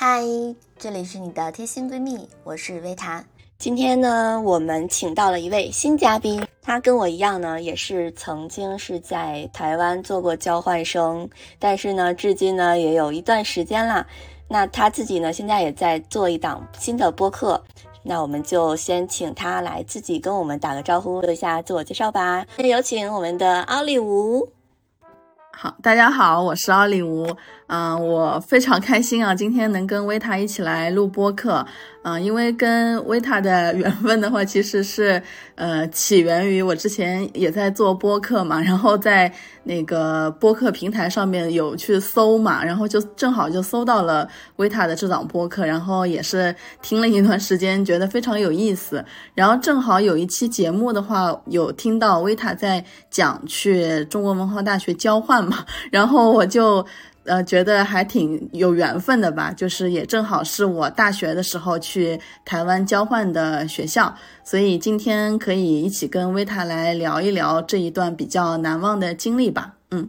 嗨，这里是你的贴心闺蜜，我是维塔。今天呢，我们请到了一位新嘉宾，他跟我一样呢，也是曾经是在台湾做过交换生，但是呢，至今呢也有一段时间了。那他自己呢，现在也在做一档新的播客。那我们就先请他来自己跟我们打个招呼，做一下自我介绍吧。有请我们的奥利吴。好，大家好，我是奥利吴。嗯，我非常开心啊，今天能跟维塔一起来录播客。嗯，因为跟维塔的缘分的话，其实是呃起源于我之前也在做播客嘛，然后在那个播客平台上面有去搜嘛，然后就正好就搜到了维塔的这档播客，然后也是听了一段时间，觉得非常有意思。然后正好有一期节目的话，有听到维塔在讲去中国文化大学交换嘛，然后我就。呃，觉得还挺有缘分的吧，就是也正好是我大学的时候去台湾交换的学校，所以今天可以一起跟维塔来聊一聊这一段比较难忘的经历吧。嗯，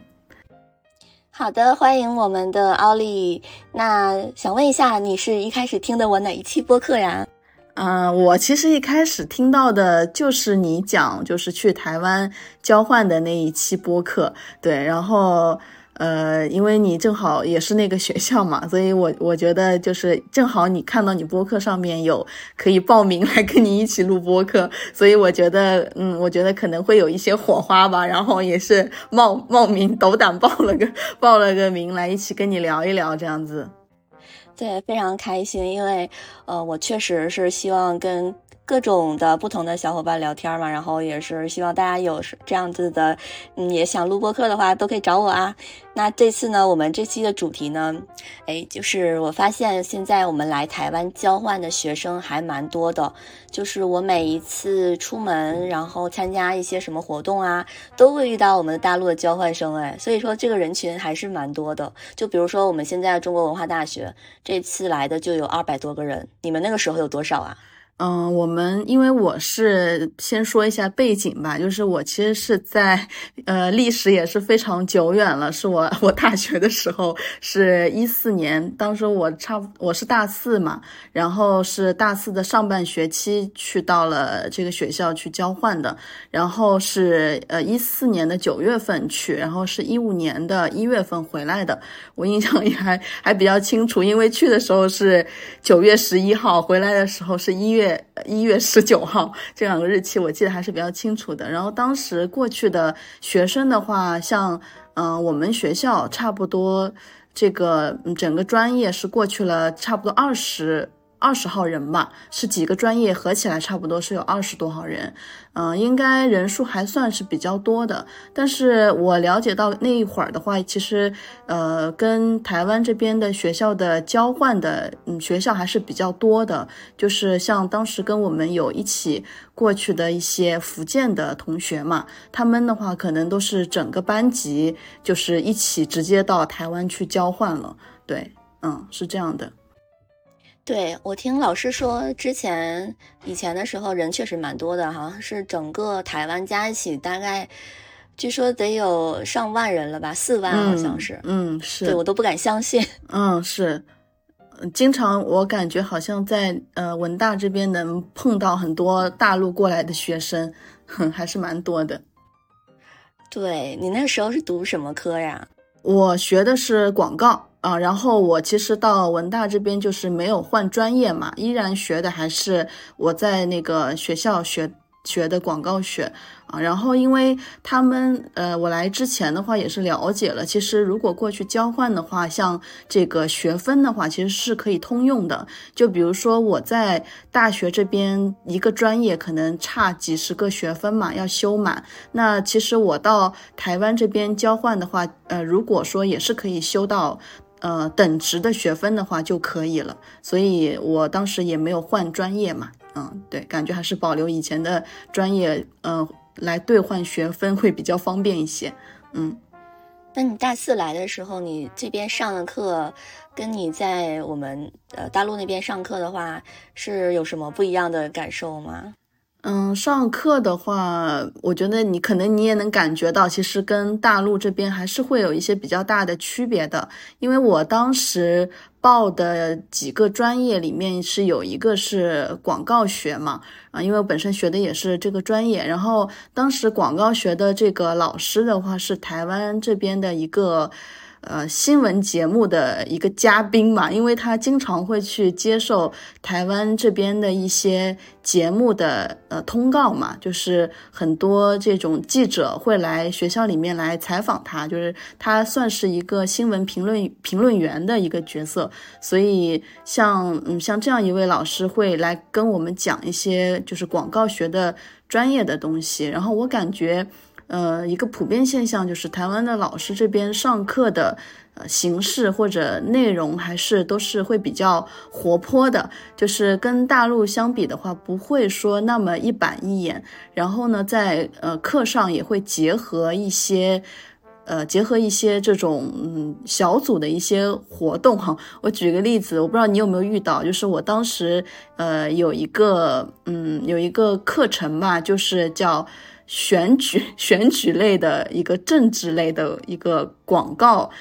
好的，欢迎我们的奥利。那想问一下，你是一开始听的我哪一期播客呀？嗯，我其实一开始听到的就是你讲就是去台湾交换的那一期播客，对，然后。呃，因为你正好也是那个学校嘛，所以我我觉得就是正好你看到你播客上面有可以报名来跟你一起录播客，所以我觉得，嗯，我觉得可能会有一些火花吧，然后也是冒冒名斗胆报了个报了个名来一起跟你聊一聊这样子。对，非常开心，因为呃，我确实是希望跟。各种的不同的小伙伴聊天嘛，然后也是希望大家有这样子的，嗯，也想录播课的话，都可以找我啊。那这次呢，我们这期的主题呢，哎，就是我发现现在我们来台湾交换的学生还蛮多的，就是我每一次出门，然后参加一些什么活动啊，都会遇到我们的大陆的交换生，哎，所以说这个人群还是蛮多的。就比如说我们现在中国文化大学这次来的就有二百多个人，你们那个时候有多少啊？嗯，我们因为我是先说一下背景吧，就是我其实是在，呃，历史也是非常久远了，是我我大学的时候是一四年，当时我差我是大四嘛，然后是大四的上半学期去到了这个学校去交换的，然后是呃一四年的九月份去，然后是一五年的一月份回来的，我印象也还还比较清楚，因为去的时候是九月十一号，回来的时候是一月。一月十九号这两个日期我记得还是比较清楚的。然后当时过去的学生的话，像嗯，我们学校差不多这个整个专业是过去了差不多二十。二十号人吧，是几个专业合起来差不多是有二十多号人，嗯，应该人数还算是比较多的。但是我了解到那一会儿的话，其实呃，跟台湾这边的学校的交换的嗯学校还是比较多的。就是像当时跟我们有一起过去的一些福建的同学嘛，他们的话可能都是整个班级就是一起直接到台湾去交换了。对，嗯，是这样的。对我听老师说，之前以前的时候人确实蛮多的，好像是整个台湾加一起大概，据说得有上万人了吧，四万好像是。嗯，是。对我都不敢相信。嗯，是。经常我感觉好像在呃文大这边能碰到很多大陆过来的学生，哼还是蛮多的。对你那时候是读什么科呀？我学的是广告。啊，然后我其实到文大这边就是没有换专业嘛，依然学的还是我在那个学校学学的广告学。啊，然后因为他们，呃，我来之前的话也是了解了，其实如果过去交换的话，像这个学分的话，其实是可以通用的。就比如说我在大学这边一个专业可能差几十个学分嘛，要修满。那其实我到台湾这边交换的话，呃，如果说也是可以修到，呃，等值的学分的话就可以了。所以我当时也没有换专业嘛，嗯，对，感觉还是保留以前的专业，嗯。来兑换学分会比较方便一些，嗯。那你大四来的时候，你这边上的课，跟你在我们呃大陆那边上课的话，是有什么不一样的感受吗？嗯，上课的话，我觉得你可能你也能感觉到，其实跟大陆这边还是会有一些比较大的区别的。因为我当时报的几个专业里面是有一个是广告学嘛，啊，因为我本身学的也是这个专业，然后当时广告学的这个老师的话是台湾这边的一个。呃，新闻节目的一个嘉宾嘛，因为他经常会去接受台湾这边的一些节目的呃通告嘛，就是很多这种记者会来学校里面来采访他，就是他算是一个新闻评论评论员的一个角色，所以像嗯像这样一位老师会来跟我们讲一些就是广告学的专业的东西，然后我感觉。呃，一个普遍现象就是台湾的老师这边上课的形式或者内容还是都是会比较活泼的，就是跟大陆相比的话，不会说那么一板一眼。然后呢，在呃课上也会结合一些，呃结合一些这种嗯小组的一些活动哈。我举个例子，我不知道你有没有遇到，就是我当时呃有一个嗯有一个课程吧，就是叫。选举 选举类的一个政治类的一个广告，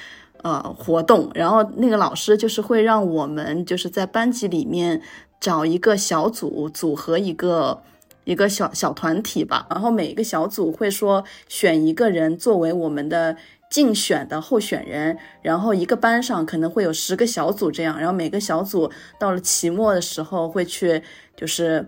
呃活动，然后那个老师就是会让我们就是在班级里面找一个小组，组合一个一个小小团体吧，然后每一个小组会说选一个人作为我们的竞选的候选人，然后一个班上可能会有十个小组这样，然后每个小组到了期末的时候会去就是。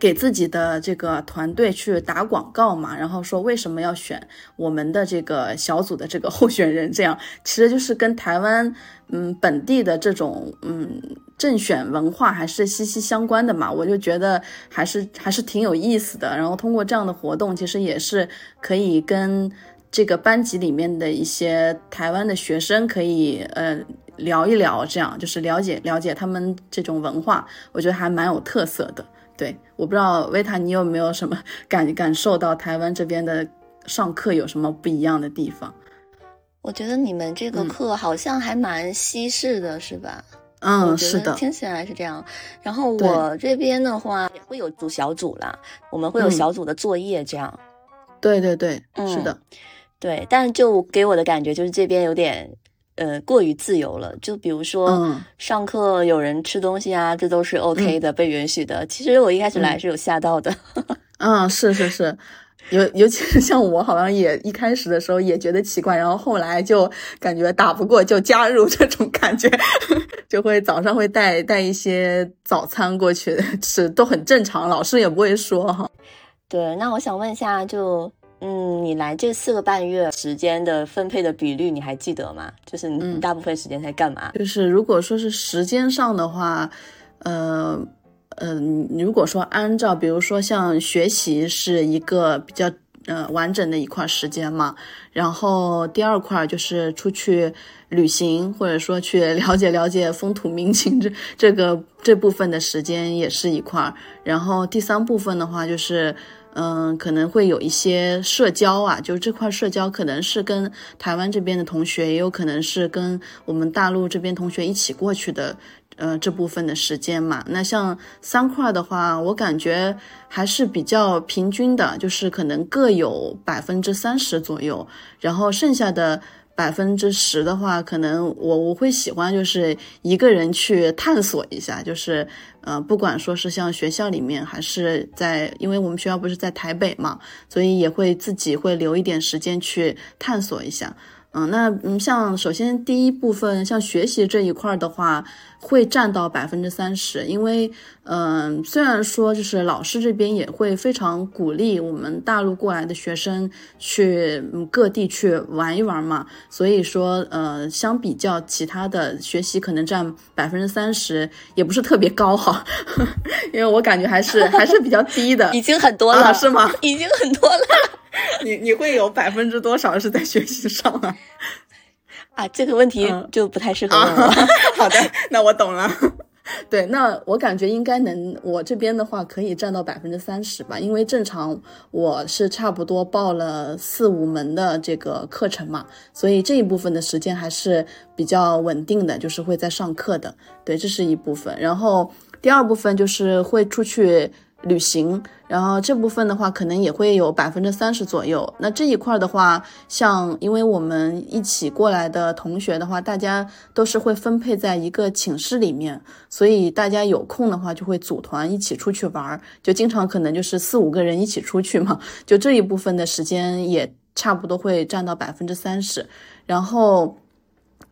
给自己的这个团队去打广告嘛，然后说为什么要选我们的这个小组的这个候选人，这样 其实就是跟台湾嗯本地的这种嗯政选文化还是息息相关的嘛，我就觉得还是还是挺有意思的。然后通过这样的活动，其实也是可以跟这个班级里面的一些台湾的学生可以呃聊一聊，这样就是了解了解他们这种文化，我觉得还蛮有特色的。对，我不知道维塔，你有没有什么 感感受到台湾这边的上课有什么不一样的地方？我觉得你们这个课好像还蛮西式的，是吧？嗯，是的，听起来是这样。然后我这边的话也会有组小组啦，我们会有小组的作业，这样。对对对，是的，对。但就给我的感觉就是这边有点。呃，过于自由了。就比如说，上课有人吃东西啊，这都是 OK 的，被允许的。其实我一开始来是有吓到的。嗯，是是是，尤尤其是像我，好像也一开始的时候也觉得奇怪，然后后来就感觉打不过就加入这种感觉，就会早上会带带一些早餐过去吃，都很正常，老师也不会说哈。对，那我想问一下，就。嗯，你来这四个半月时间的分配的比率，你还记得吗？就是你大部分时间在干嘛？就是如果说是时间上的话，呃，嗯，如果说按照，比如说像学习是一个比较呃完整的一块时间嘛，然后第二块就是出去旅行，或者说去了解了解风土民情这这个这部分的时间也是一块，然后第三部分的话就是。嗯，可能会有一些社交啊，就这块社交可能是跟台湾这边的同学，也有可能是跟我们大陆这边同学一起过去的，呃，这部分的时间嘛。那像三块的话，我感觉还是比较平均的，就是可能各有百分之三十左右，然后剩下的。百分之十的话，可能我我会喜欢就是一个人去探索一下，就是呃，不管说是像学校里面，还是在，因为我们学校不是在台北嘛，所以也会自己会留一点时间去探索一下。嗯，那嗯，像首先第一部分，像学习这一块的话，会占到百分之三十，因为嗯，虽然说就是老师这边也会非常鼓励我们大陆过来的学生去各地去玩一玩嘛，所以说呃，相比较其他的学习可能占百分之三十，也不是特别高哈，因为我感觉还是还是比较低的，已经很多了，是吗？已经很多了。你你会有百分之多少是在学习上啊？啊，这个问题就不太适合我了。好的，那我懂了。对，那我感觉应该能，我这边的话可以占到百分之三十吧，因为正常我是差不多报了四五门的这个课程嘛，所以这一部分的时间还是比较稳定的，就是会在上课的。对，这是一部分。然后第二部分就是会出去。旅行，然后这部分的话可能也会有百分之三十左右。那这一块的话，像因为我们一起过来的同学的话，大家都是会分配在一个寝室里面，所以大家有空的话就会组团一起出去玩儿，就经常可能就是四五个人一起出去嘛，就这一部分的时间也差不多会占到百分之三十，然后。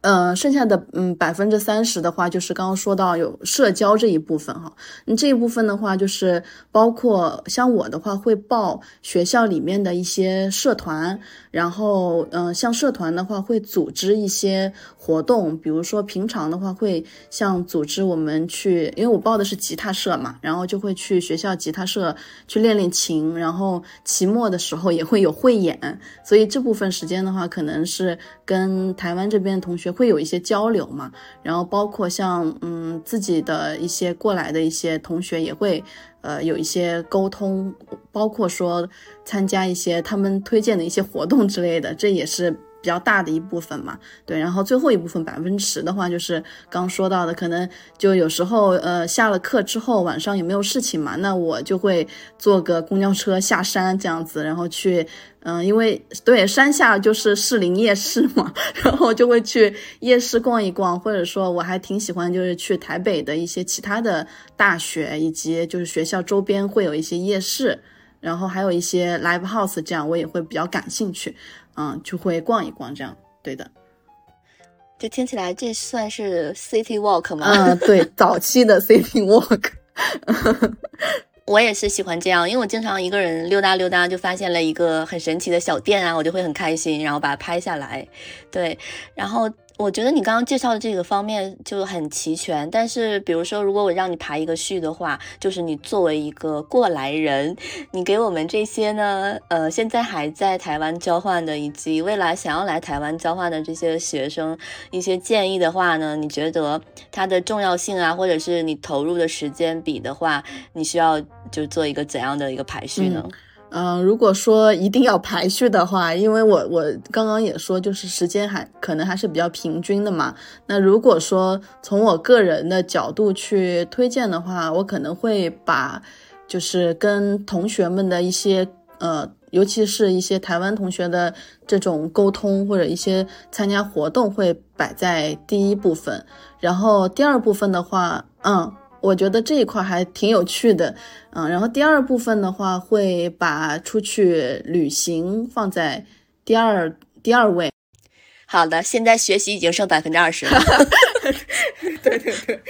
嗯，剩下的嗯百分之三十的话，就是刚刚说到有社交这一部分哈。你这一部分的话，就是包括像我的话，会报学校里面的一些社团，然后嗯，像社团的话，会组织一些活动，比如说平常的话，会像组织我们去，因为我报的是吉他社嘛，然后就会去学校吉他社去练练琴，然后期末的时候也会有汇演，所以这部分时间的话，可能是跟台湾这边的同学。会有一些交流嘛，然后包括像嗯自己的一些过来的一些同学也会呃有一些沟通，包括说参加一些他们推荐的一些活动之类的，这也是。比较大的一部分嘛，对，然后最后一部分百分之十的话，就是刚说到的，可能就有时候呃下了课之后晚上也没有事情嘛，那我就会坐个公交车下山这样子，然后去嗯，因为对山下就是士林夜市嘛，然后就会去夜市逛一逛，或者说我还挺喜欢就是去台北的一些其他的大学以及就是学校周边会有一些夜市，然后还有一些 live house，这样我也会比较感兴趣。嗯，就会逛一逛，这样对的。就听起来，这算是 city walk 吗？嗯，对，早期的 city walk。我也是喜欢这样，因为我经常一个人溜达溜达，就发现了一个很神奇的小店啊，我就会很开心，然后把它拍下来。对，然后。我觉得你刚刚介绍的这个方面就很齐全，但是比如说，如果我让你排一个序的话，就是你作为一个过来人，你给我们这些呢，呃，现在还在台湾交换的，以及未来想要来台湾交换的这些学生一些建议的话呢，你觉得它的重要性啊，或者是你投入的时间比的话，你需要就做一个怎样的一个排序呢？嗯如果说一定要排序的话，因为我我刚刚也说，就是时间还可能还是比较平均的嘛。那如果说从我个人的角度去推荐的话，我可能会把就是跟同学们的一些呃，尤其是一些台湾同学的这种沟通或者一些参加活动会摆在第一部分，然后第二部分的话，嗯。我觉得这一块还挺有趣的，嗯，然后第二部分的话会把出去旅行放在第二第二位。好的，现在学习已经剩百分之二十了。对对对，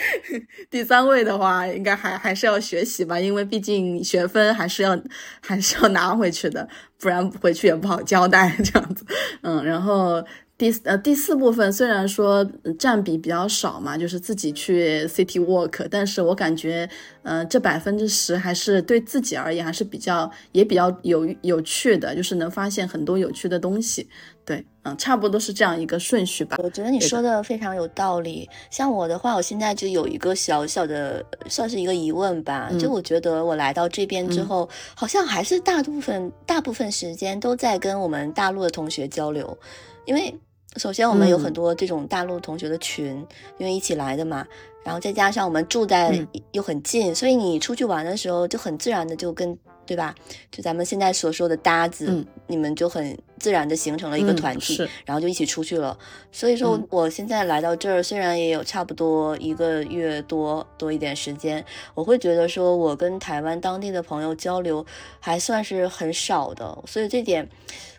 第三位的话应该还还是要学习吧，因为毕竟学分还是要还是要拿回去的，不然回去也不好交代这样子。嗯，然后。第呃第四部分虽然说占比比较少嘛，就是自己去 city walk，但是我感觉，呃，这百分之十还是对自己而言还是比较也比较有有趣的，就是能发现很多有趣的东西。对，嗯，差不多是这样一个顺序吧。我觉得你说的非常有道理。像我的话，我现在就有一个小小的算是一个疑问吧，就我觉得我来到这边之后，好像还是大部分大部分时间都在跟我们大陆的同学交流，因为。首先，我们有很多这种大陆同学的群，因为一起来的嘛。然后再加上我们住在又很近，所以你出去玩的时候就很自然的就跟对吧？就咱们现在所说的搭子，你们就很自然的形成了一个团体，然后就一起出去了。所以说，我现在来到这儿，虽然也有差不多一个月多多一点时间，我会觉得说我跟台湾当地的朋友交流还算是很少的，所以这点。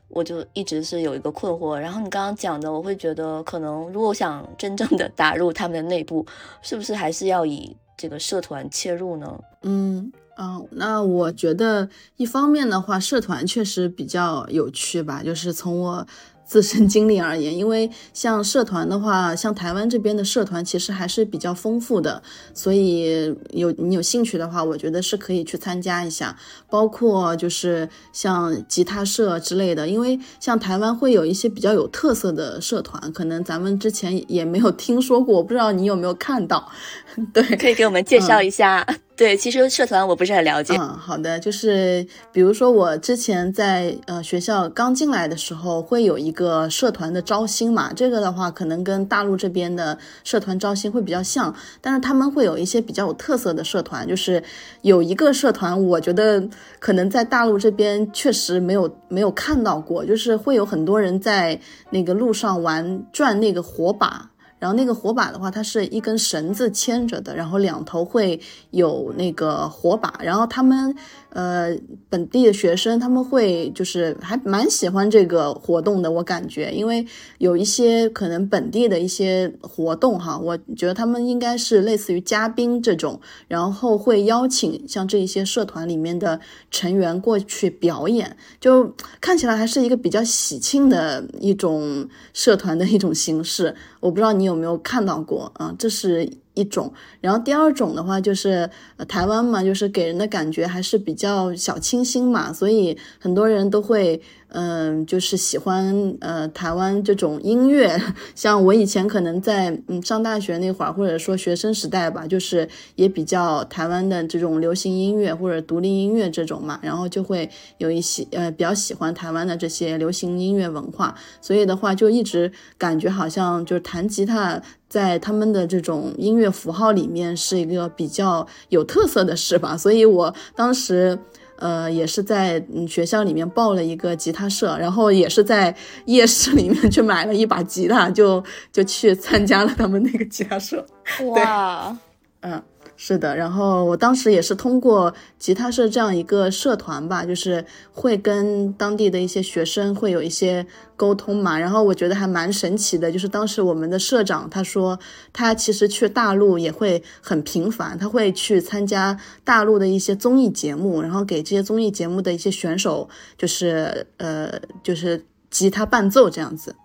我就一直是有一个困惑，然后你刚刚讲的，我会觉得可能如果想真正的打入他们的内部，是不是还是要以这个社团切入呢？嗯嗯，那我觉得一方面的话，社团确实比较有趣吧，就是从我。自身经历而言，因为像社团的话，像台湾这边的社团其实还是比较丰富的，所以有你有兴趣的话，我觉得是可以去参加一下。包括就是像吉他社之类的，因为像台湾会有一些比较有特色的社团，可能咱们之前也没有听说过，不知道你有没有看到？对，可以给我们介绍一下。对，其实社团我不是很了解。嗯，好的，就是比如说我之前在呃学校刚进来的时候，会有一个社团的招新嘛，这个的话可能跟大陆这边的社团招新会比较像，但是他们会有一些比较有特色的社团，就是有一个社团，我觉得可能在大陆这边确实没有没有看到过，就是会有很多人在那个路上玩转那个火把。然后那个火把的话，它是一根绳子牵着的，然后两头会有那个火把，然后他们。呃，本地的学生他们会就是还蛮喜欢这个活动的，我感觉，因为有一些可能本地的一些活动哈，我觉得他们应该是类似于嘉宾这种，然后会邀请像这一些社团里面的成员过去表演，就看起来还是一个比较喜庆的一种社团的一种形式。我不知道你有没有看到过啊？这是。一种，然后第二种的话就是台湾嘛，就是给人的感觉还是比较小清新嘛，所以很多人都会。嗯，就是喜欢呃台湾这种音乐，像我以前可能在嗯上大学那会儿，或者说学生时代吧，就是也比较台湾的这种流行音乐或者独立音乐这种嘛，然后就会有一些呃比较喜欢台湾的这些流行音乐文化，所以的话就一直感觉好像就是弹吉他在他们的这种音乐符号里面是一个比较有特色的事吧，所以我当时。呃，也是在嗯学校里面报了一个吉他社，然后也是在夜市里面去买了一把吉他，就就去参加了他们那个吉他社。哇，嗯。是的，然后我当时也是通过吉他社这样一个社团吧，就是会跟当地的一些学生会有一些沟通嘛。然后我觉得还蛮神奇的，就是当时我们的社长他说，他其实去大陆也会很频繁，他会去参加大陆的一些综艺节目，然后给这些综艺节目的一些选手，就是呃，就是吉他伴奏这样子。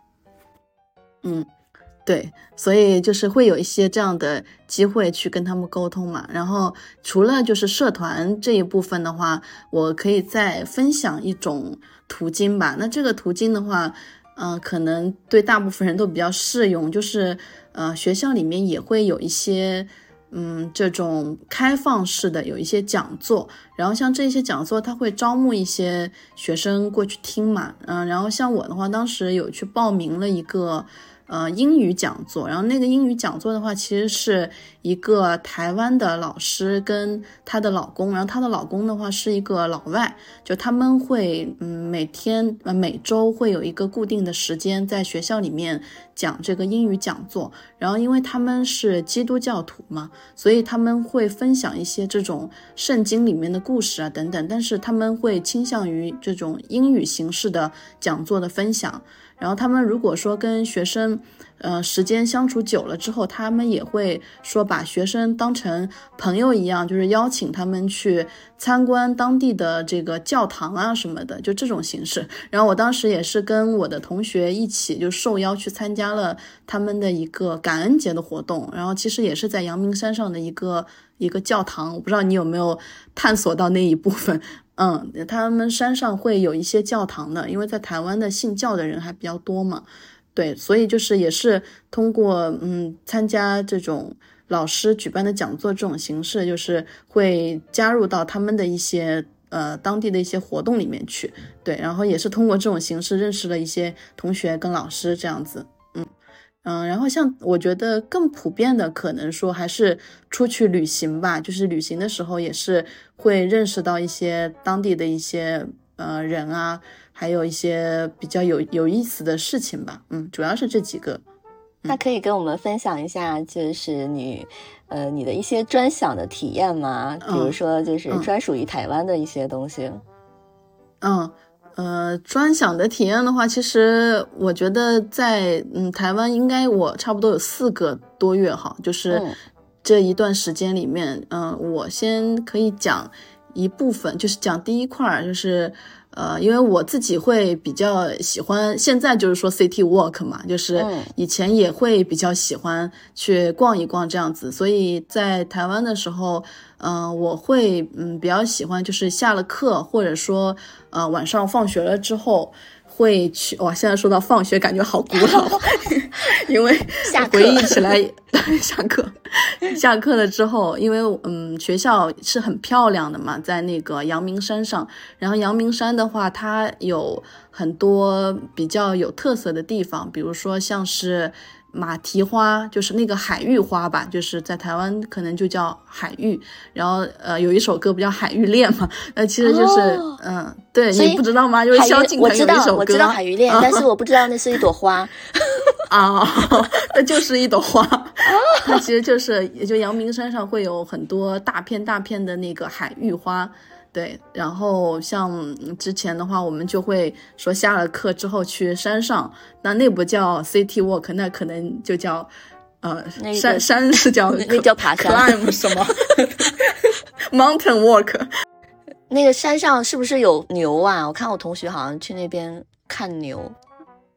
嗯。对，所以就是会有一些这样的机会去跟他们沟通嘛。然后除了就是社团这一部分的话，我可以再分享一种途径吧。那这个途径的话，嗯，可能对大部分人都比较适用，就是呃，学校里面也会有一些嗯这种开放式的有一些讲座。然后像这些讲座，他会招募一些学生过去听嘛。嗯，然后像我的话，当时有去报名了一个。呃，英语讲座，然后那个英语讲座的话，其实是一个台湾的老师跟她的老公，然后她的老公的话是一个老外，就他们会嗯每天呃每周会有一个固定的时间在学校里面讲这个英语讲座，然后因为他们是基督教徒嘛，所以他们会分享一些这种圣经里面的故事啊等等，但是他们会倾向于这种英语形式的讲座的分享。然后他们如果说跟学生，呃，时间相处久了之后，他们也会说把学生当成朋友一样，就是邀请他们去参观当地的这个教堂啊什么的，就这种形式。然后我当时也是跟我的同学一起就受邀去参加了他们的一个感恩节的活动。然后其实也是在阳明山上的一个一个教堂，我不知道你有没有探索到那一部分。嗯，他们山上会有一些教堂的，因为在台湾的信教的人还比较多嘛。对，所以就是也是通过嗯参加这种老师举办的讲座这种形式，就是会加入到他们的一些呃当地的一些活动里面去。对，然后也是通过这种形式认识了一些同学跟老师这样子。嗯，然后像我觉得更普遍的，可能说还是出去旅行吧。就是旅行的时候，也是会认识到一些当地的一些呃人啊，还有一些比较有有意思的事情吧。嗯，主要是这几个。那可以跟我们分享一下，就是你呃你的一些专享的体验吗？比如说，就是专属于台湾的一些东西。嗯。呃，专享的体验的话，其实我觉得在嗯台湾应该我差不多有四个多月哈，就是这一段时间里面，嗯，我先可以讲一部分，就是讲第一块儿，就是。呃，因为我自己会比较喜欢，现在就是说 city walk 嘛，就是以前也会比较喜欢去逛一逛这样子，所以在台湾的时候，嗯，我会嗯比较喜欢，就是下了课或者说呃晚上放学了之后。会去。哇，现在说到放学，感觉好古老，因为回忆起来，下课，下课了之后，因为嗯，学校是很漂亮的嘛，在那个阳明山上。然后阳明山的话，它有很多比较有特色的地方，比如说像是。马蹄花就是那个海芋花吧，就是在台湾可能就叫海芋。然后呃，有一首歌不叫《海芋恋》嘛？那其实就是嗯，对你不知道吗？就是萧敬腾有一首歌，我知道海芋恋，但是我不知道那是一朵花啊，那就是一朵花。它其实就是，也就阳明山上会有很多大片大片的那个海芋花。对，然后像之前的话，我们就会说下了课之后去山上，那那不叫 city walk，那可能就叫，呃，山山是叫 那叫爬山，climb 什么，mountain walk。那个山上是不是有牛啊？我看我同学好像去那边看牛。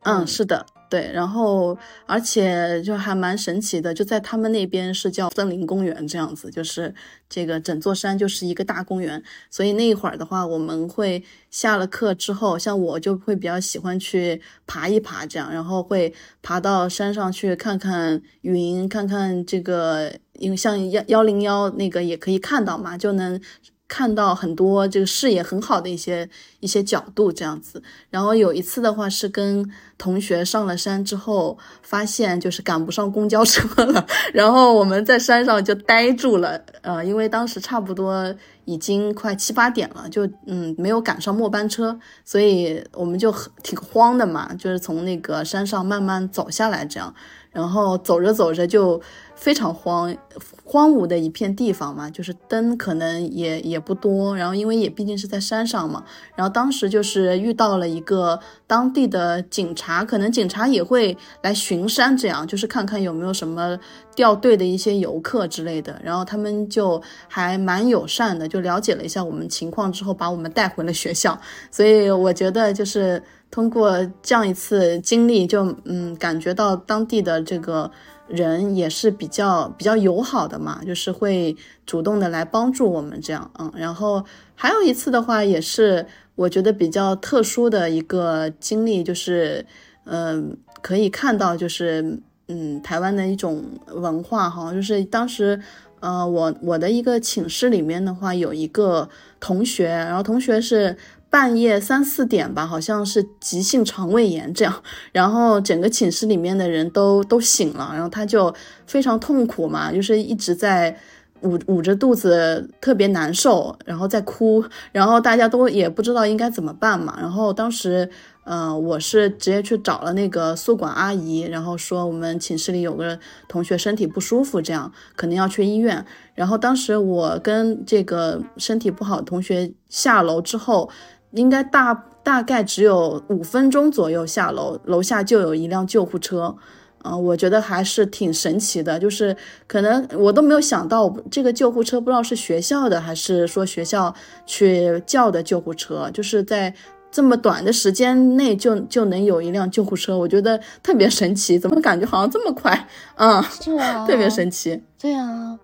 嗯，是的。对，然后而且就还蛮神奇的，就在他们那边是叫森林公园这样子，就是这个整座山就是一个大公园，所以那一会儿的话，我们会下了课之后，像我就会比较喜欢去爬一爬这样，然后会爬到山上去看看云，看看这个，因为像幺幺零幺那个也可以看到嘛，就能。看到很多这个视野很好的一些一些角度这样子，然后有一次的话是跟同学上了山之后，发现就是赶不上公交车了，然后我们在山上就呆住了，呃，因为当时差不多已经快七八点了，就嗯没有赶上末班车，所以我们就挺慌的嘛，就是从那个山上慢慢走下来这样。然后走着走着就非常荒荒芜的一片地方嘛，就是灯可能也也不多。然后因为也毕竟是在山上嘛，然后当时就是遇到了一个当地的警察，可能警察也会来巡山，这样就是看看有没有什么掉队的一些游客之类的。然后他们就还蛮友善的，就了解了一下我们情况之后，把我们带回了学校。所以我觉得就是。通过这样一次经历，就嗯感觉到当地的这个人也是比较比较友好的嘛，就是会主动的来帮助我们这样，嗯，然后还有一次的话，也是我觉得比较特殊的一个经历，就是嗯可以看到就是嗯台湾的一种文化哈，就是当时呃我我的一个寝室里面的话，有一个同学，然后同学是。半夜三四点吧，好像是急性肠胃炎这样，然后整个寝室里面的人都都醒了，然后他就非常痛苦嘛，就是一直在捂捂着肚子，特别难受，然后在哭，然后大家都也不知道应该怎么办嘛，然后当时，嗯，我是直接去找了那个宿管阿姨，然后说我们寝室里有个同学身体不舒服，这样可能要去医院，然后当时我跟这个身体不好的同学下楼之后。应该大大概只有五分钟左右下楼，楼下就有一辆救护车，嗯，我觉得还是挺神奇的，就是可能我都没有想到这个救护车不知道是学校的还是说学校去叫的救护车，就是在这么短的时间内就就能有一辆救护车，我觉得特别神奇，怎么感觉好像这么快？嗯，是啊，特别神奇，对啊。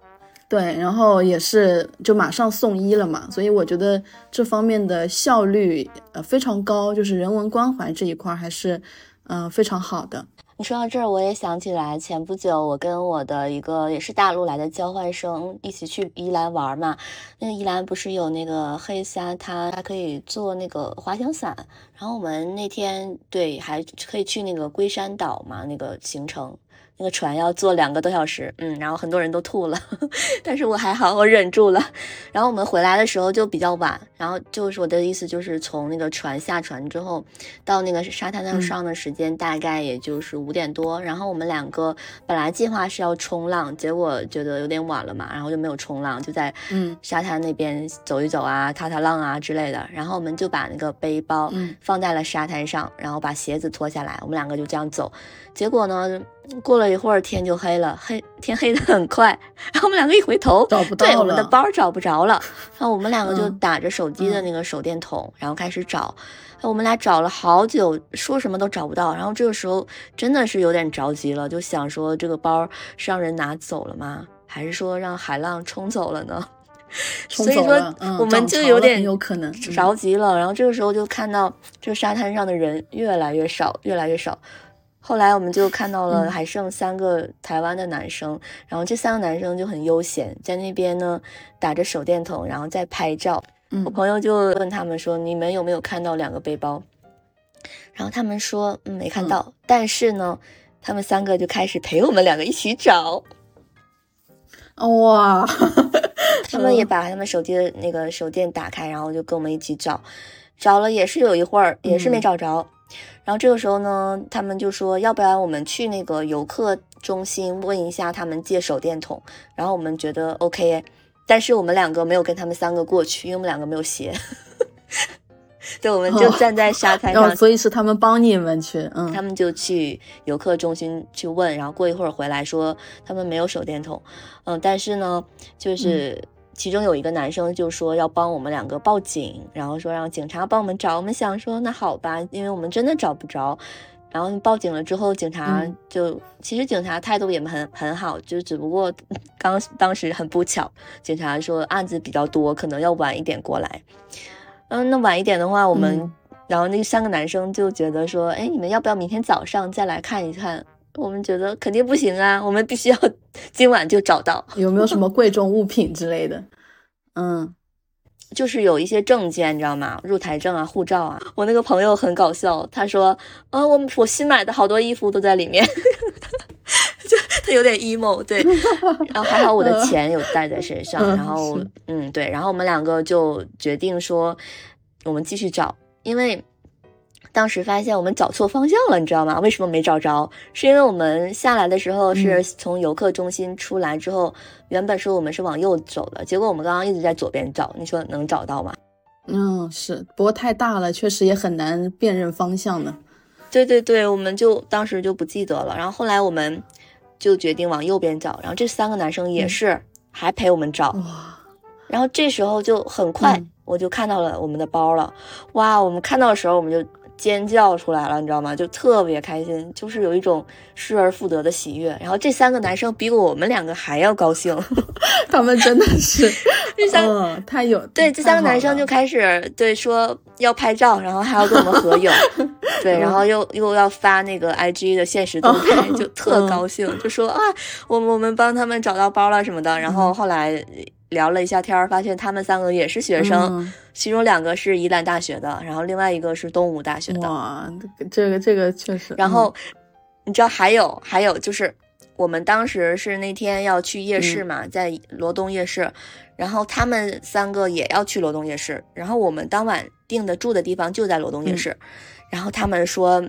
对，然后也是就马上送医了嘛，所以我觉得这方面的效率呃非常高，就是人文关怀这一块还是嗯非常好的。你说到这儿，我也想起来，前不久我跟我的一个也是大陆来的交换生一起去宜兰玩嘛，那个宜兰不是有那个黑沙滩，还可以坐那个滑翔伞，然后我们那天对还可以去那个龟山岛嘛，那个行程。那个船要坐两个多小时，嗯，然后很多人都吐了，但是我还好，我忍住了。然后我们回来的时候就比较晚，然后就是我的意思就是从那个船下船之后，到那个沙滩上的时间大概也就是五点多。然后我们两个本来计划是要冲浪，结果觉得有点晚了嘛，然后就没有冲浪，就在嗯沙滩那边走一走啊，踏踏浪啊之类的。然后我们就把那个背包放在了沙滩上，然后把鞋子脱下来，我们两个就这样走。结果呢？过了一会儿，天就黑了，黑天黑的很快。然后我们两个一回头，找不到对，我们的包找不着了。然后我们两个就打着手机的那个手电筒，然后开始找。我们俩找了好久，说什么都找不到。然后这个时候真的是有点着急了，就想说这个包是让人拿走了吗？还是说让海浪冲走了呢？所以说我们就有点有可能着急了。然后这个时候就看到这个沙滩上的人越来越少，越来越少。后来我们就看到了还剩三个台湾的男生，然后这三个男生就很悠闲，在那边呢打着手电筒，然后在拍照。我朋友就问他们说：“你们有没有看到两个背包？”然后他们说：“嗯，没看到。”但是呢，他们三个就开始陪我们两个一起找。哇！他们也把他们手机的那个手电打开，然后就跟我们一起找，找了也是有一会儿，也是没找着。然后这个时候呢，他们就说，要不然我们去那个游客中心问一下，他们借手电筒。然后我们觉得 OK，但是我们两个没有跟他们三个过去，因为我们两个没有鞋。对，我们就站在沙滩 上，所以是他们帮你们去，嗯，他们就去游客中心去问，然后过一会儿回来说他们没有手电筒，嗯，但是呢，就是。其中有一个男生就说要帮我们两个报警，然后说让警察帮我们找。我们想说那好吧，因为我们真的找不着。然后报警了之后，警察就其实警察态度也很很好，就只不过 刚当时很不巧，警察说案子比较多，可能要晚一点过来。嗯，那晚一点的话，我们然后那三个男生就觉得说，哎，你们要不要明天早上再来看一看？我们觉得肯定不行啊，我们必须要 今晚就找到。有没有什么贵重物品之类的？嗯，就是有一些证件，你知道吗？入台证啊，护照啊。我那个朋友很搞笑，他说：“啊，我我新买的好多衣服都在里面。”就他有点 emo，对。然后还好我的钱有带在身上。然后，嗯，对。然后我们两个就决定说，我们继续找，因为。当时发现我们找错方向了，你知道吗？为什么没找着？是因为我们下来的时候是从游客中心出来之后，原本说我们是往右走的，结果我们刚刚一直在左边找，你说能找到吗？嗯，是，不过太大了，确实也很难辨认方向呢。对对对，我们就当时就不记得了。然后后来我们就决定往右边找，然后这三个男生也是还陪我们找。哇！然后这时候就很快我就看到了我们的包了。哇！我们看到的时候我们就。尖叫出来了，你知道吗？就特别开心，就是有一种失而复得的喜悦。然后这三个男生比我们两个还要高兴，他们真的是这三个太有对这三个男生就开始对说要拍照，然后还要跟我们合影，对，然后又又要发那个 I G 的现实动态，就特高兴，就说啊，我们我们帮他们找到包了什么的。然后后来。聊了一下天儿，发现他们三个也是学生，其中两个是宜兰大学的，然后另外一个是东吴大学的。哇，这个这个确实。然后你知道还有还有就是，我们当时是那天要去夜市嘛，在罗东夜市，然后他们三个也要去罗东夜市，然后我们当晚订的住的地方就在罗东夜市，然后他们说。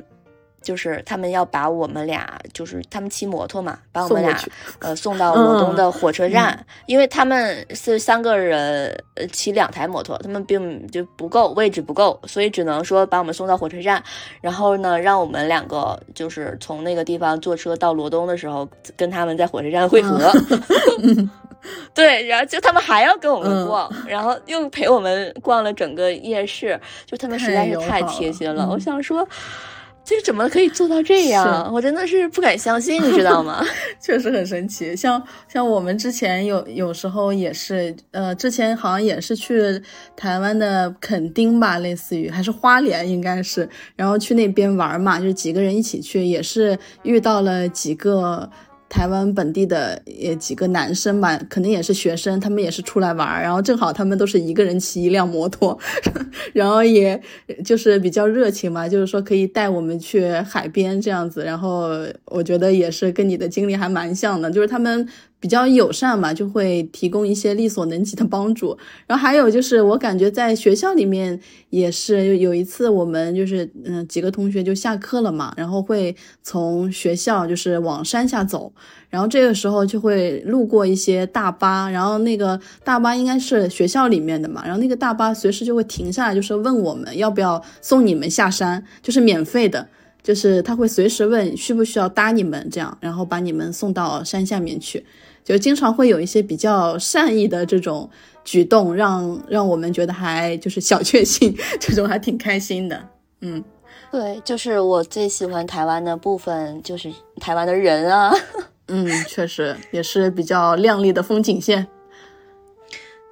就是他们要把我们俩，就是他们骑摩托嘛，把我们俩呃送到罗东的火车站，因为他们是三个人，呃骑两台摩托，他们并就不够位置不够，所以只能说把我们送到火车站，然后呢，让我们两个就是从那个地方坐车到罗东的时候，跟他们在火车站汇合。对，然后就他们还要跟我们逛，然后又陪我们逛了整个夜市，就他们实在是太贴心了。我想说。这怎么可以做到这样？我真的是不敢相信，你知道吗？确实很神奇。像像我们之前有有时候也是，呃，之前好像也是去台湾的垦丁吧，类似于还是花莲，应该是，然后去那边玩嘛，就是几个人一起去，也是遇到了几个。台湾本地的也几个男生吧，可能也是学生，他们也是出来玩，然后正好他们都是一个人骑一辆摩托，然后也就是比较热情嘛，就是说可以带我们去海边这样子，然后我觉得也是跟你的经历还蛮像的，就是他们。比较友善嘛，就会提供一些力所能及的帮助。然后还有就是，我感觉在学校里面也是有一次，我们就是嗯几个同学就下课了嘛，然后会从学校就是往山下走，然后这个时候就会路过一些大巴，然后那个大巴应该是学校里面的嘛，然后那个大巴随时就会停下来，就是问我们要不要送你们下山，就是免费的，就是他会随时问需不需要搭你们这样，然后把你们送到山下面去。就经常会有一些比较善意的这种举动，让让我们觉得还就是小确幸，这种还挺开心的。嗯，对，就是我最喜欢台湾的部分，就是台湾的人啊。嗯，确实也是比较亮丽的风景线。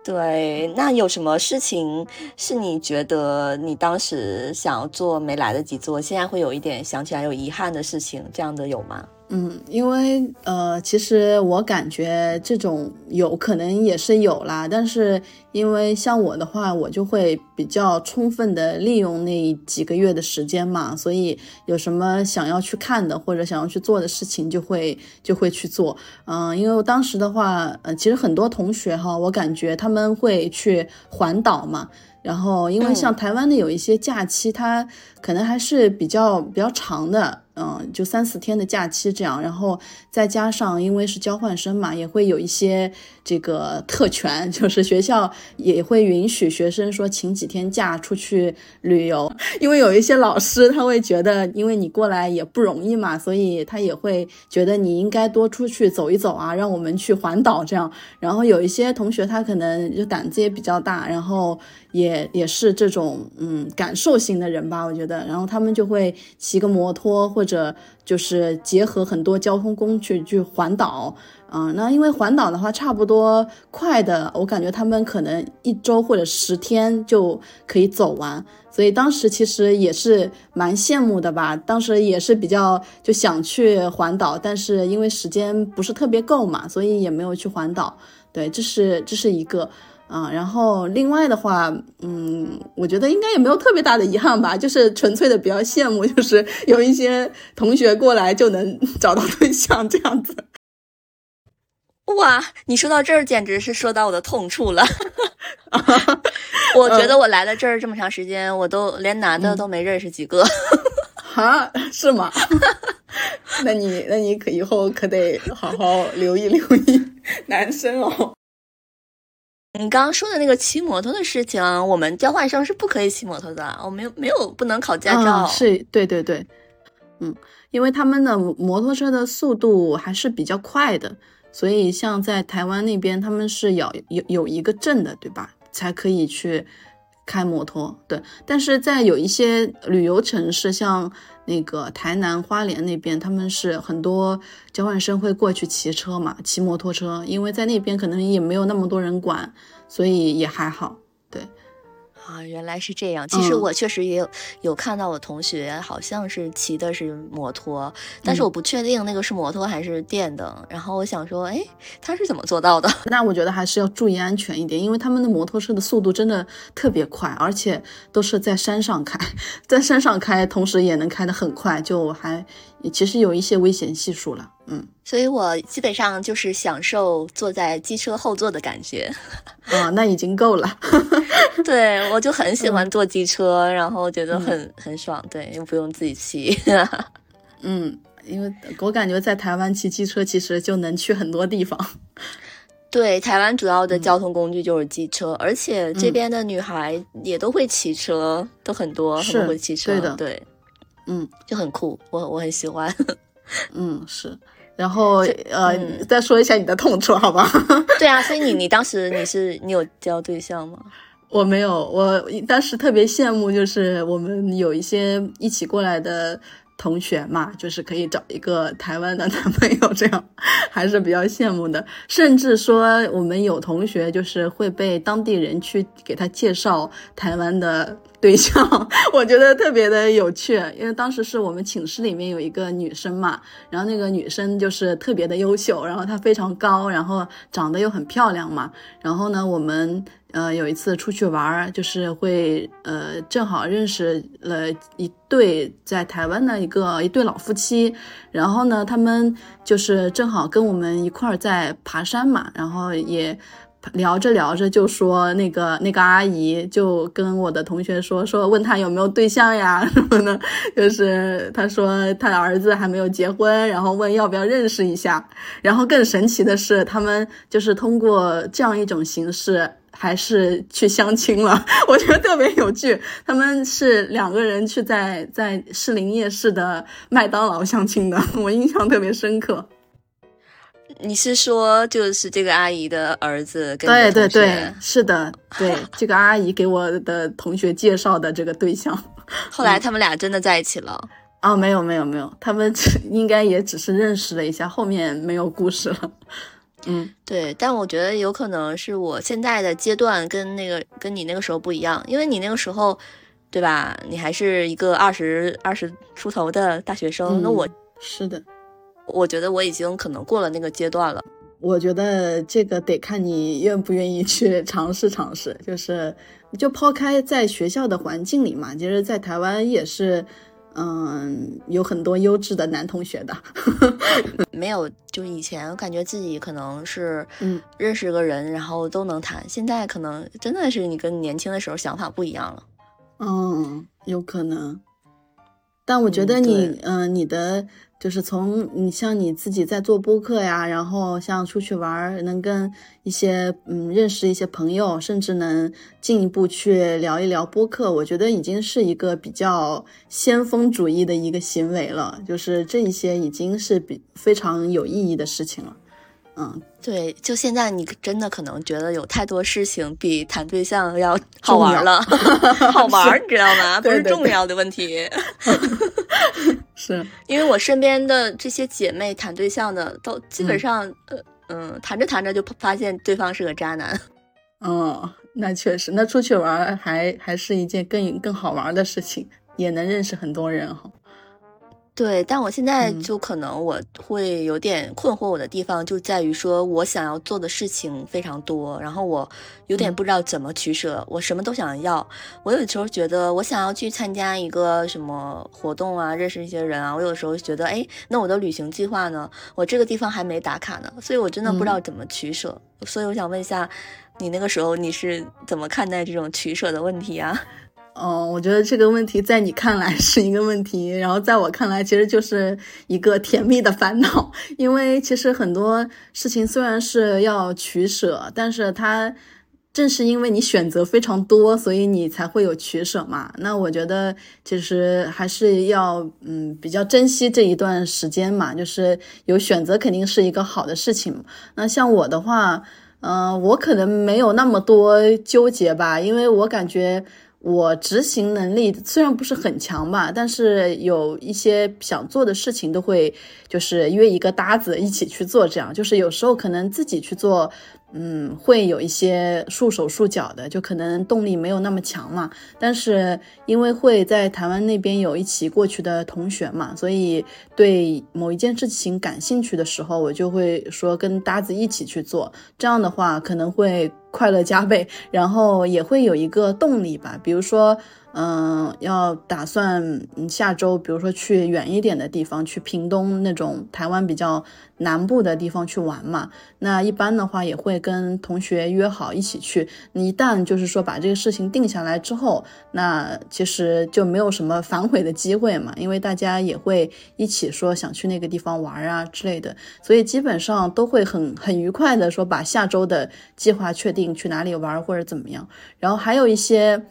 对，那有什么事情是你觉得你当时想要做没来得及做，现在会有一点想起来有遗憾的事情，这样的有吗？嗯，因为呃，其实我感觉这种有可能也是有啦，但是因为像我的话，我就会比较充分的利用那几个月的时间嘛，所以有什么想要去看的或者想要去做的事情，就会就会去做。嗯，因为我当时的话，呃，其实很多同学哈，我感觉他们会去环岛嘛。然后，因为像台湾的有一些假期，它可能还是比较比较长的，嗯，就三四天的假期这样。然后再加上，因为是交换生嘛，也会有一些这个特权，就是学校也会允许学生说请几天假出去旅游。因为有一些老师他会觉得，因为你过来也不容易嘛，所以他也会觉得你应该多出去走一走啊，让我们去环岛这样。然后有一些同学他可能就胆子也比较大，然后。也也是这种嗯感受型的人吧，我觉得，然后他们就会骑个摩托，或者就是结合很多交通工具去环岛，嗯，那因为环岛的话，差不多快的，我感觉他们可能一周或者十天就可以走完，所以当时其实也是蛮羡慕的吧，当时也是比较就想去环岛，但是因为时间不是特别够嘛，所以也没有去环岛，对，这是这是一个。啊，然后另外的话，嗯，我觉得应该也没有特别大的遗憾吧，就是纯粹的比较羡慕，就是有一些同学过来就能 找到对象这样子。哇，你说到这儿，简直是说到我的痛处了。我觉得我来了这儿这么长时间，我都连男的都没认识几个。哈，是吗？那你那你可以后可得好好留意留意男生哦。你刚刚说的那个骑摩托的事情，我们交换生是不可以骑摩托的，我没有没有不能考驾照。是，对对对，嗯，因为他们的摩托车的速度还是比较快的，所以像在台湾那边，他们是要有有一个证的，对吧？才可以去开摩托。对，但是在有一些旅游城市，像。那个台南花莲那边，他们是很多交换生会过去骑车嘛，骑摩托车，因为在那边可能也没有那么多人管，所以也还好。对。啊，原来是这样。其实我确实也有有看到我同学好像是骑的是摩托，但是我不确定那个是摩托还是电的。然后我想说，哎，他是怎么做到的？那我觉得还是要注意安全一点，因为他们的摩托车的速度真的特别快，而且都是在山上开，在山上开，同时也能开得很快，就还其实有一些危险系数了。嗯，所以我基本上就是享受坐在机车后座的感觉。啊，那已经够了。对，我就很喜欢坐机车，然后觉得很很爽。对，又不用自己骑。嗯，因为我感觉在台湾骑机车其实就能去很多地方。对，台湾主要的交通工具就是机车，而且这边的女孩也都会骑车，都很多，很会骑车。对的，对，嗯，就很酷，我我很喜欢。嗯，是。然后呃，再说一下你的痛处，好吧？对啊，所以你你当时你是你有交对象吗？我没有，我当时特别羡慕，就是我们有一些一起过来的同学嘛，就是可以找一个台湾的男朋友，这样 还是比较羡慕的。甚至说我们有同学就是会被当地人去给他介绍台湾的对象，我觉得特别的有趣。因为当时是我们寝室里面有一个女生嘛，然后那个女生就是特别的优秀，然后她非常高，然后长得又很漂亮嘛，然后呢我们。呃，有一次出去玩儿，就是会呃，正好认识了一对在台湾的一个一对老夫妻，然后呢，他们就是正好跟我们一块儿在爬山嘛，然后也聊着聊着就说那个那个阿姨就跟我的同学说说问他有没有对象呀 什么的，就是他说他的儿子还没有结婚，然后问要不要认识一下，然后更神奇的是他们就是通过这样一种形式。还是去相亲了，我觉得特别有趣。他们是两个人去在在士林夜市的麦当劳相亲的，我印象特别深刻。你是说就是这个阿姨的儿子？对对对，是的，对这个阿姨给我的同学介绍的这个对象。后来他们俩真的在一起了？啊，没有没有没有，他们 应该也只是认识了一下，后面没有故事了。嗯，对，但我觉得有可能是我现在的阶段跟那个跟你那个时候不一样，因为你那个时候，对吧？你还是一个二十二十出头的大学生，那我是的，我觉得我已经可能过了那个阶段了。我觉得这个得看你愿不愿意去 尝试尝试，就是就抛开在学校的环境里嘛，其实，在台湾也是。嗯，有很多优质的男同学的，没有。就以前我感觉自己可能是，嗯，认识个人，然后都能谈。现在可能真的是你跟年轻的时候想法不一样了。嗯，有可能。但我觉得你，嗯，你的。就是从你像你自己在做播客呀，然后像出去玩，能跟一些嗯认识一些朋友，甚至能进一步去聊一聊播客，我觉得已经是一个比较先锋主义的一个行为了。就是这一些已经是比非常有意义的事情了。嗯，对，就现在你真的可能觉得有太多事情比谈对象要好玩了，好玩，你知道吗？不是重要的问题。是因为我身边的这些姐妹谈对象的，都基本上，呃，嗯，谈着谈着就发现对方是个渣男。哦，那确实，那出去玩还还是一件更更好玩的事情，也能认识很多人哈。对，但我现在就可能我会有点困惑，我的地方就在于说，我想要做的事情非常多，然后我有点不知道怎么取舍，我什么都想要。我有时候觉得，我想要去参加一个什么活动啊，认识一些人啊，我有时候觉得，哎，那我的旅行计划呢？我这个地方还没打卡呢，所以我真的不知道怎么取舍。所以我想问一下，你那个时候你是怎么看待这种取舍的问题啊？哦，我觉得这个问题在你看来是一个问题，然后在我看来其实就是一个甜蜜的烦恼。因为其实很多事情虽然是要取舍，但是它正是因为你选择非常多，所以你才会有取舍嘛。那我觉得其实还是要嗯比较珍惜这一段时间嘛，就是有选择肯定是一个好的事情。那像我的话，嗯，我可能没有那么多纠结吧，因为我感觉。我执行能力虽然不是很强吧，但是有一些想做的事情都会，就是约一个搭子一起去做。这样就是有时候可能自己去做。嗯，会有一些束手束脚的，就可能动力没有那么强嘛。但是因为会在台湾那边有一起过去的同学嘛，所以对某一件事情感兴趣的时候，我就会说跟搭子一起去做。这样的话可能会快乐加倍，然后也会有一个动力吧。比如说。嗯，要打算下周，比如说去远一点的地方，去屏东那种台湾比较南部的地方去玩嘛。那一般的话也会跟同学约好一起去。你一旦就是说把这个事情定下来之后，那其实就没有什么反悔的机会嘛，因为大家也会一起说想去那个地方玩啊之类的，所以基本上都会很很愉快的说把下周的计划确定去哪里玩或者怎么样。然后还有一些。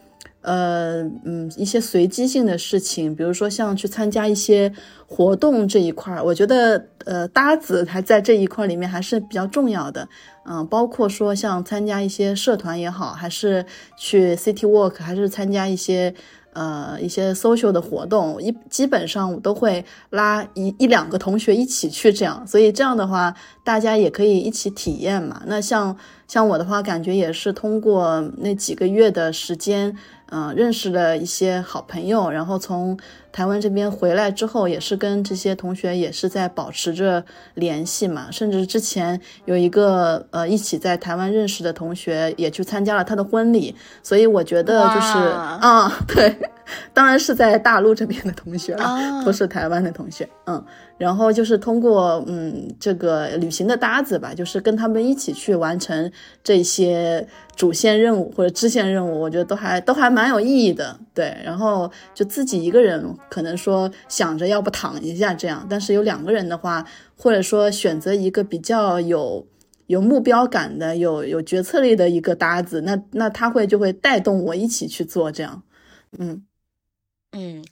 呃嗯，一些随机性的事情，比如说像去参加一些活动这一块儿，我觉得呃搭子还在这一块里面还是比较重要的。嗯，包括说像参加一些社团也好，还是去 City Walk，还是参加一些呃一些 social 的活动，一基本上我都会拉一一两个同学一起去这样，所以这样的话大家也可以一起体验嘛。那像像我的话，感觉也是通过那几个月的时间。嗯，认识了一些好朋友，然后从台湾这边回来之后，也是跟这些同学也是在保持着联系嘛。甚至之前有一个呃一起在台湾认识的同学，也去参加了他的婚礼。所以我觉得就是啊，对，当然是在大陆这边的同学了，不是台湾的同学。嗯，然后就是通过嗯这个旅行的搭子吧，就是跟他们一起去完成这些。主线任务或者支线任务，我觉得都还都还蛮有意义的，对。然后就自己一个人，可能说想着要不躺一下这样，但是有两个人的话，或者说选择一个比较有有目标感的、有有决策力的一个搭子，那那他会就会带动我一起去做这样，嗯嗯，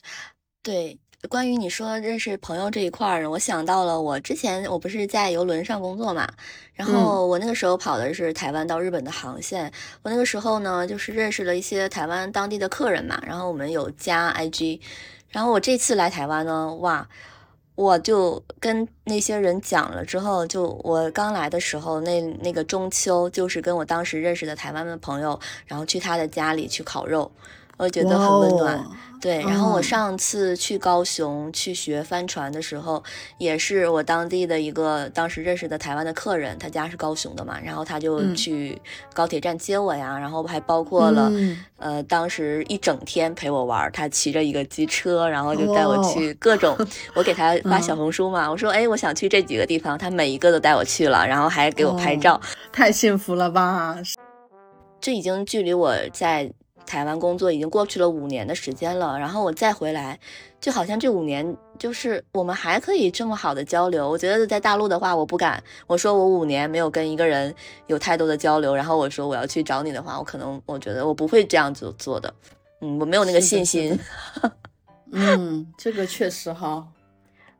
对。关于你说认识朋友这一块儿，我想到了我之前我不是在游轮上工作嘛，然后我那个时候跑的是台湾到日本的航线，我那个时候呢就是认识了一些台湾当地的客人嘛，然后我们有加 IG，然后我这次来台湾呢，哇，我就跟那些人讲了之后，就我刚来的时候，那那个中秋就是跟我当时认识的台湾的朋友，然后去他的家里去烤肉，我觉得很温暖。对，然后我上次去高雄去学帆船的时候，也是我当地的一个当时认识的台湾的客人，他家是高雄的嘛，然后他就去高铁站接我呀，然后还包括了，呃，当时一整天陪我玩，他骑着一个机车，然后就带我去各种，我给他 发小红书嘛，我说，哎，我想去这几个地方，他每一个都带我去了，然后还给我拍照，太幸福了吧！这已经距离我在。台湾工作已经过去了五年的时间了，然后我再回来，就好像这五年就是我们还可以这么好的交流。我觉得在大陆的话，我不敢。我说我五年没有跟一个人有太多的交流，然后我说我要去找你的话，我可能我觉得我不会这样子做的。嗯，我没有那个信心。嗯，这个确实哈。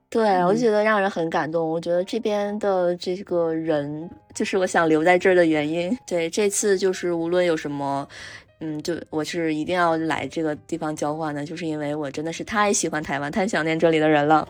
对，我觉得让人很感动。我觉得这边的这个人就是我想留在这儿的原因。对，这次就是无论有什么。嗯，就我是一定要来这个地方交换的，就是因为我真的是太喜欢台湾，太想念这里的人了。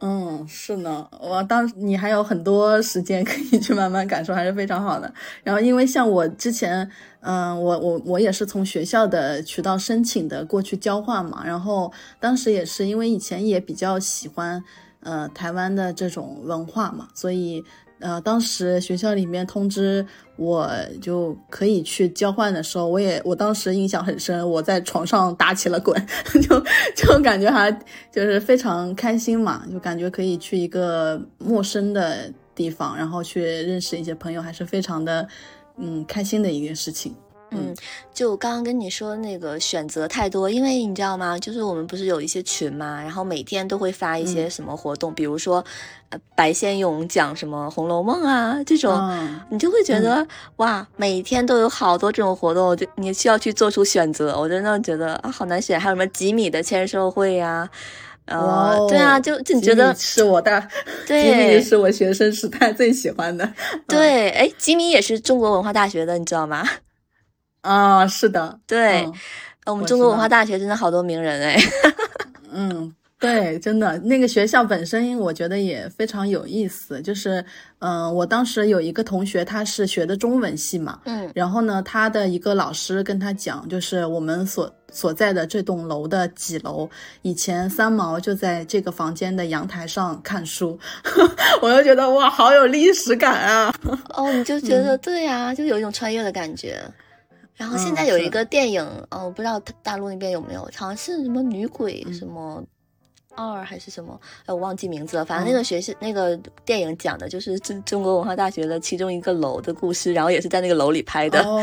嗯，是呢，我当你还有很多时间可以去慢慢感受，还是非常好的。然后，因为像我之前，嗯，我我我也是从学校的渠道申请的过去交换嘛。然后当时也是因为以前也比较喜欢，呃，台湾的这种文化嘛，所以。呃，当时学校里面通知我就可以去交换的时候，我也我当时印象很深，我在床上打起了滚，就就感觉还就是非常开心嘛，就感觉可以去一个陌生的地方，然后去认识一些朋友，还是非常的嗯开心的一件事情。嗯，就刚刚跟你说那个选择太多，因为你知道吗？就是我们不是有一些群嘛，然后每天都会发一些什么活动，比如说，呃，白先勇讲什么《红楼梦》啊这种，你就会觉得哇，每天都有好多这种活动，就你需要去做出选择。我真的觉得啊，好难选。还有什么吉米的签售会呀？呃，对啊，就就你觉得是我的，对，吉米是我学生时代最喜欢的。对，哎，吉米也是中国文化大学的，你知道吗？啊，是的，对，我们中国文化大学真的好多名人哎，嗯，对，真的，那个学校本身我觉得也非常有意思，就是，嗯，我当时有一个同学，他是学的中文系嘛，嗯，然后呢，他的一个老师跟他讲，就是我们所所在的这栋楼的几楼，以前三毛就在这个房间的阳台上看书，我就觉得哇，好有历史感啊，哦，你就。觉得对呀，就有一种穿越的感觉。然后现在有一个电影，哦，我不知道大陆那边有没有，好像是什么女鬼什么二还是什么，哎，我忘记名字了。反正那个学校那个电影讲的就是中中国文化大学的其中一个楼的故事，然后也是在那个楼里拍的。哦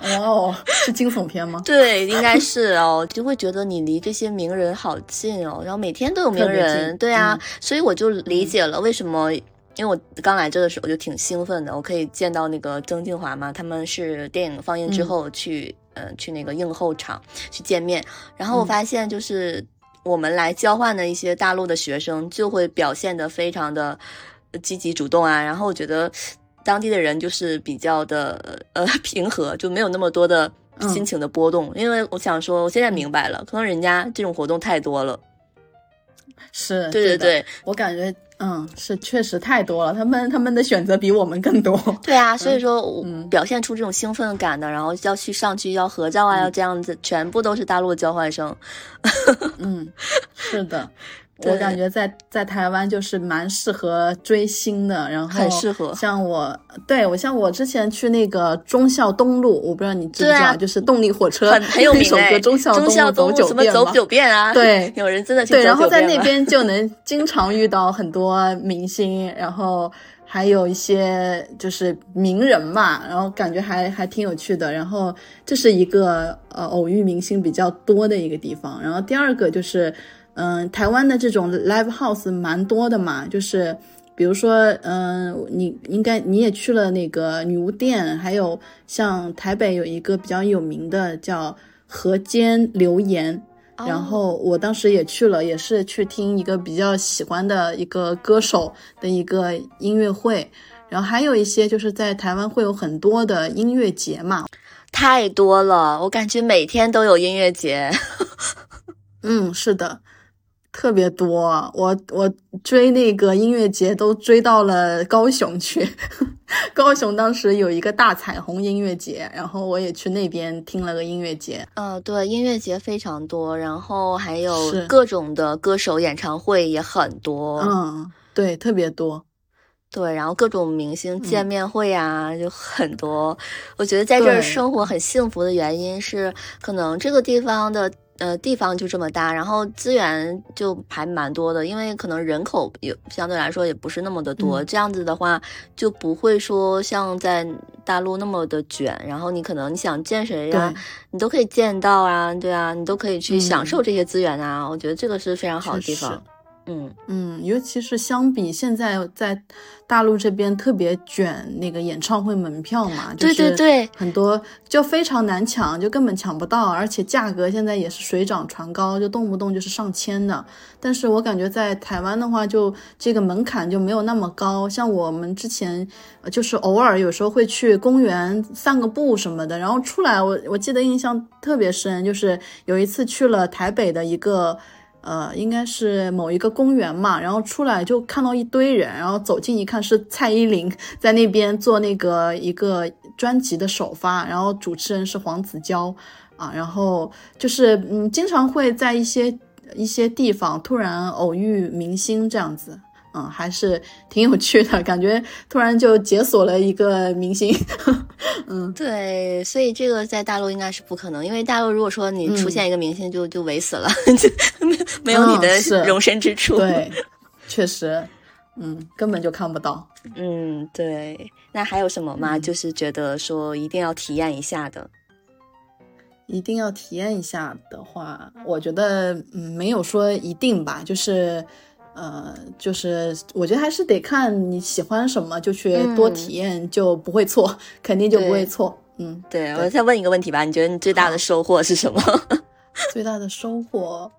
哦，是惊悚片吗？对，应该是哦，就会觉得你离这些名人好近哦，然后每天都有名人，对啊，所以我就理解了为什么。因为我刚来这的时候就挺兴奋的，我可以见到那个曾静华嘛，他们是电影放映之后去，呃，去那个映后场去见面。然后我发现，就是我们来交换的一些大陆的学生，就会表现的非常的积极主动啊。然后我觉得当地的人就是比较的呃 平和，就没有那么多的心情的波动。因为我想说，我现在明白了，可能人家这种活动太多了。是对对对，我感觉。嗯，是确实太多了，他们他们的选择比我们更多。对啊，所以说嗯表现出这种兴奋感的，然后要去上去要合照啊，要这样子，全部都是大陆交换生。嗯，是的。我感觉在在台湾就是蛮适合追星的，然后很适合。像我，对我像我之前去那个忠孝东路，我不知道你知不知道，就是动力火车很很有名首歌《忠孝东路走九遍》走九遍啊。对，有人真的对，然后在那边就能经常遇到很多明星，然后还有一些就是名人嘛，然后感觉还还挺有趣的。然后这是一个呃偶遇明星比较多的一个地方。然后第二个就是。嗯，台湾的这种 live house 蛮多的嘛，就是比如说，嗯，你应该你也去了那个女巫店，还有像台北有一个比较有名的叫河间留言，然后我当时也去了，也是去听一个比较喜欢的一个歌手的一个音乐会，然后还有一些就是在台湾会有很多的音乐节嘛，太多了，我感觉每天都有音乐节，嗯，是的。特别多，我我追那个音乐节都追到了高雄去，高雄当时有一个大彩虹音乐节，然后我也去那边听了个音乐节。呃，对，音乐节非常多，然后还有各种的歌手演唱会也很多。嗯，对，特别多。对，然后各种明星见面会啊，就很多。我觉得在这儿生活很幸福的原因是，可能这个地方的呃地方就这么大，然后资源就还蛮多的，因为可能人口也相对来说也不是那么的多，嗯。这样子的话就不会说像在大陆那么的卷，然后你可能你想见谁呀、对，你都可以见到啊，对啊，你都可以去享嗯。受这些资源啊，我觉得这个是非常好的地方。嗯，嗯，尤其是相比现在在大陆这边特别卷那个演唱会门票嘛，就对对是对，很多就非常难抢，就根本抢不到，而且价格现在也是水涨船高，就动不动就是上千的。但是我感觉在台湾的话，就这个门槛就没有那么高。像我们之前呃就是偶尔有时候会去公园散个步什么的，然后出来我我记得印象特别深，就是有一次去了台北的一个。呃，应该是某一个公园嘛，然后出来就看到一堆人，然后走近一看是蔡依林在那边做那个一个专辑的首发，然后主持人是黄子佼啊，然后就是嗯，经常会在一些一些地方突然偶遇明星这样子，嗯，还是挺有趣的，感觉突然就解锁了一个明星，嗯对，所以这个在大陆应该是不可能，因为大陆如果说你出嗯现一个明星就，就围死了，就没没有你的容身之处。对，确实，嗯，根本就看不到。嗯，对。那还有什么吗？嗯就是觉得说一定要体验一下的。一定要体验一下的话，我觉得嗯没有说一定吧，就是呃就是我觉得还是得看你喜欢什么，就去多嗯体验，就不会错，肯定就不会错。嗯，对，我再问一个问题吧，你觉得你最大的收获是什么？最大的收获，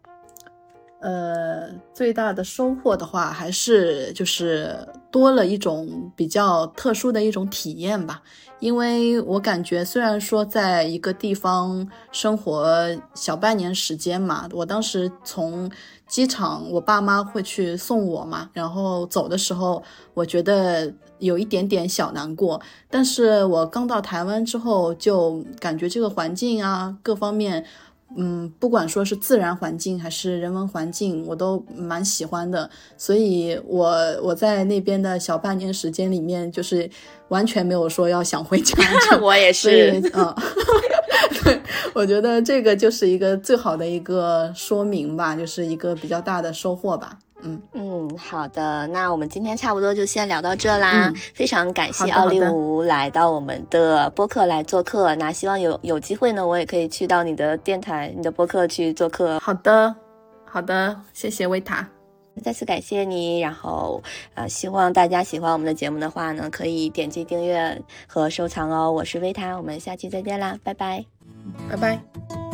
呃，最大的收获的话，还是就是多了一种比较特殊的一种体验吧。因为我感觉，虽然说在一个地方生活小半年时间嘛，我当时从机场，我爸妈会去送我嘛，然后走的时候，我觉得有一点点小难过。但是我刚到台湾之后，就感觉这个环境啊，各方面。嗯，不管说是自然环境还是人文环境，我都蛮喜欢的。所以我我在那边的小半年时间里面，就是完全没有说要想回家。我也是。嗯，对，我觉得这个就是一个最好的一个说明吧，就是一个比较大的收获吧。嗯，嗯，好的，那我们今天差不多就先聊到这啦。嗯非常感谢奥利好的吴来到我们的播客来做客。那希望有有机会呢，我也可以去到你的电台、你的播客去做客。好的，好的，谢谢维塔。再次感谢你，然后呃，希望大家喜欢我们的节目的话呢，可以点击订阅和收藏哦。我是维塔，我们下期再见啦，拜拜。拜拜。